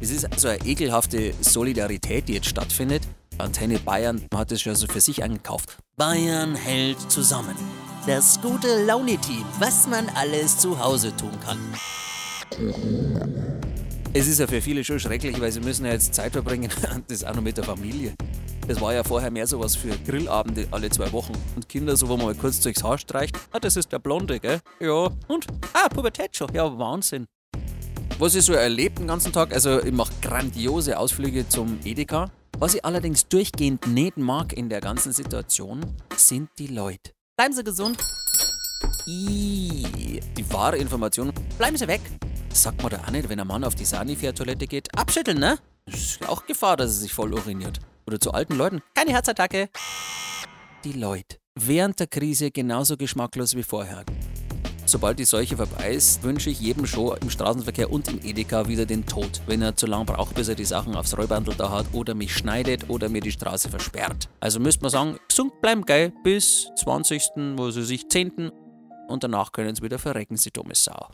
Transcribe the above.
Es ist also eine ekelhafte Solidarität, die jetzt stattfindet. Antenne Bayern hat es schon so für sich angekauft. Bayern hält zusammen. Das gute Laune-Team, was man alles zu Hause tun kann. Es ist ja für viele schon schrecklich, weil sie müssen ja jetzt Zeit verbringen, das auch noch mit der Familie. Das war ja vorher mehr sowas für Grillabende alle zwei Wochen. Und Kinder, so wo man mal kurz durchs Haar streicht. Ah, das ist der Blonde, gell? Ja. Und? Ah, Pubertät schon. Ja, Wahnsinn. Was ich so erlebt den ganzen Tag, also ich mache grandiose Ausflüge zum Edeka. Was ich allerdings durchgehend nicht mag in der ganzen Situation, sind die Leute. Bleiben Sie gesund. Ih, die wahre Information. Bleiben Sie weg. Sagt man da auch nicht, wenn ein Mann auf die Sanifair-Toilette geht. Abschütteln, ne? Ist auch Gefahr, dass er sich voll uriniert. Oder zu alten Leuten. Keine Herzattacke. Die Leute. Während der Krise genauso geschmacklos wie vorher. Sobald die Seuche vorbei ist, wünsche ich jedem schon im Straßenverkehr und im Edeka wieder den Tod, wenn er zu lang braucht, bis er die Sachen aufs Rollbandel da hat oder mich schneidet oder mir die Straße versperrt. Also müsste man sagen, gesund bleiben, geil, bis 20., wo sie sich 10. und danach können sie wieder verrecken, sie dumme Sau.